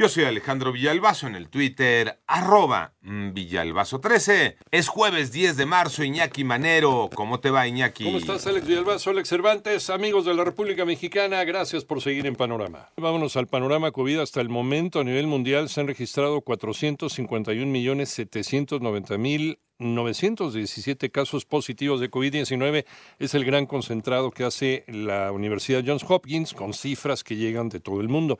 Yo soy Alejandro Villalbazo en el Twitter, arroba Villalbazo13. Es jueves 10 de marzo, Iñaki Manero. ¿Cómo te va, Iñaki? ¿Cómo estás, Alex Villalbazo, Alex Cervantes? Amigos de la República Mexicana, gracias por seguir en Panorama. Vámonos al panorama COVID. Hasta el momento, a nivel mundial, se han registrado 451.790.917 casos positivos de COVID-19. Es el gran concentrado que hace la Universidad Johns Hopkins con cifras que llegan de todo el mundo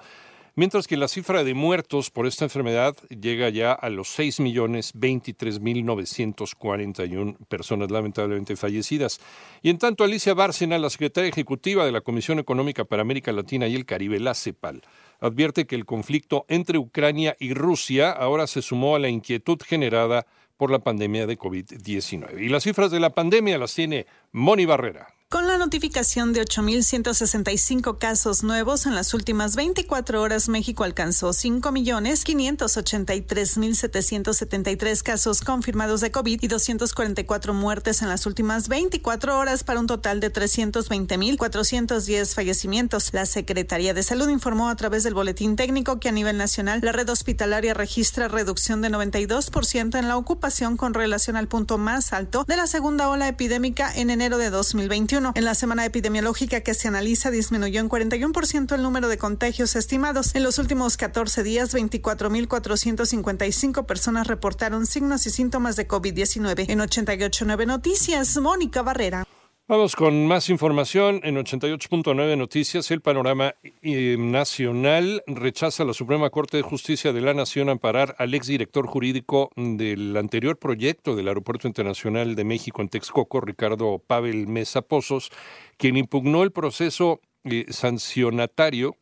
mientras que la cifra de muertos por esta enfermedad llega ya a los 6.023.941 personas lamentablemente fallecidas. Y en tanto, Alicia Bárcena, la secretaria ejecutiva de la Comisión Económica para América Latina y el Caribe, la CEPAL, advierte que el conflicto entre Ucrania y Rusia ahora se sumó a la inquietud generada por la pandemia de COVID-19. Y las cifras de la pandemia las tiene Moni Barrera. Con la notificación de 8.165 casos nuevos en las últimas 24 horas, México alcanzó 5.583.773 casos confirmados de COVID y 244 muertes en las últimas 24 horas para un total de 320.410 fallecimientos. La Secretaría de Salud informó a través del boletín técnico que a nivel nacional la red hospitalaria registra reducción de 92% en la ocupación con relación al punto más alto de la segunda ola epidémica en enero de 2021 en la semana epidemiológica que se analiza disminuyó en 41% el número de contagios estimados. En los últimos 14 días, 24.455 personas reportaron signos y síntomas de COVID-19. En 889 Noticias, Mónica Barrera. Vamos con más información. En 88.9 Noticias, el panorama eh, nacional rechaza la Suprema Corte de Justicia de la Nación amparar al exdirector jurídico del anterior proyecto del Aeropuerto Internacional de México en Texcoco, Ricardo Pavel Mesa Pozos, quien impugnó el proceso eh, sancionatario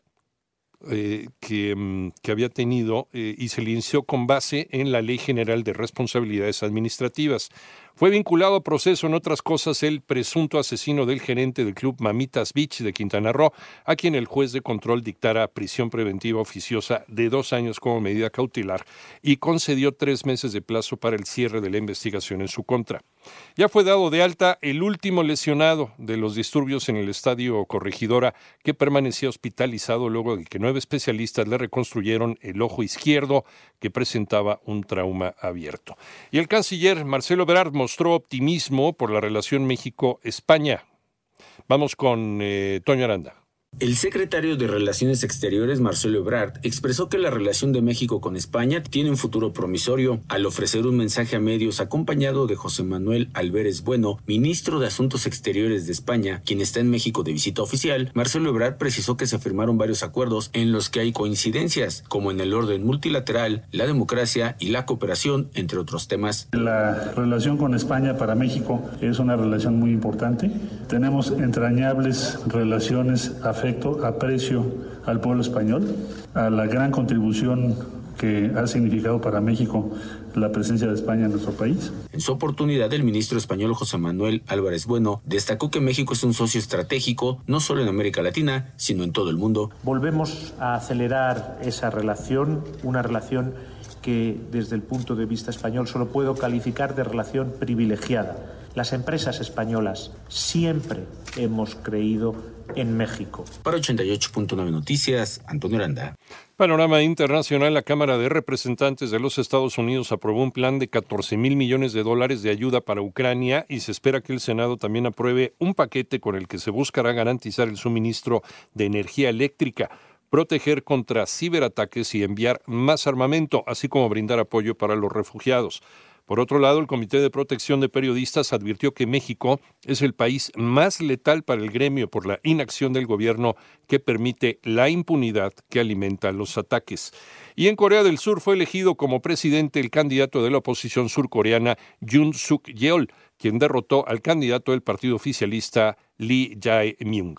eh, que, mm, que, había tenido y se le inició con base en la Ley General de Responsabilidades Administrativas. Fue vinculado a proceso en otras cosas el presunto asesino del gerente del club Mamitas Beach de Quintana Roo, a quien el juez de control dictara prisión preventiva oficiosa de dos años como medida cautelar y concedió tres meses de plazo para el cierre de la investigación en su contra. Ya fue dado de alta el último lesionado de los disturbios en el estadio Corregidora, que permanecía hospitalizado luego de que nueve especialistas le reconstruyeron el ojo izquierdo que presentaba un trauma abierto. Y el canciller Marcelo Berard mostró optimismo por la relación México-España. Vamos con eh, Toño Aranda. El secretario de Relaciones Exteriores, Marcelo Ebrard, expresó que la relación de México con España tiene un futuro promisorio al ofrecer un mensaje a medios acompañado de José Manuel Alberes Bueno, ministro de Asuntos Exteriores de España, quien está en México de visita oficial. Marcelo Ebrard precisó que se firmaron varios acuerdos en los que hay coincidencias, como en el orden multilateral, la democracia y la cooperación, entre otros temas. La relación con España para México es una relación muy importante. Tenemos entrañables relaciones afectivas aprecio al pueblo español, a la gran contribución que ha significado para México la presencia de España en nuestro país. En su oportunidad, el ministro español José Manuel Álvarez Bueno destacó que México es un socio estratégico no solo en América Latina, sino en todo el mundo. Volvemos a acelerar esa relación, una relación que desde el punto de vista español solo puedo calificar de relación privilegiada las empresas españolas siempre hemos creído en México. Para 88.9 Noticias, Antonio Aranda. Panorama internacional, la Cámara de Representantes de los Estados Unidos aprobó un plan de 14 mil millones de dólares de ayuda para Ucrania y se espera que el Senado también apruebe un paquete con el que se buscará garantizar el suministro de energía eléctrica proteger contra ciberataques y enviar más armamento, así como brindar apoyo para los refugiados. Por otro lado, el Comité de Protección de Periodistas advirtió que México es el país más letal para el gremio por la inacción del gobierno que permite la impunidad que alimenta los ataques. Y en Corea del Sur fue elegido como presidente el candidato de la oposición surcoreana Yoon Suk Yeol, quien derrotó al candidato del partido oficialista Lee Jae-myung.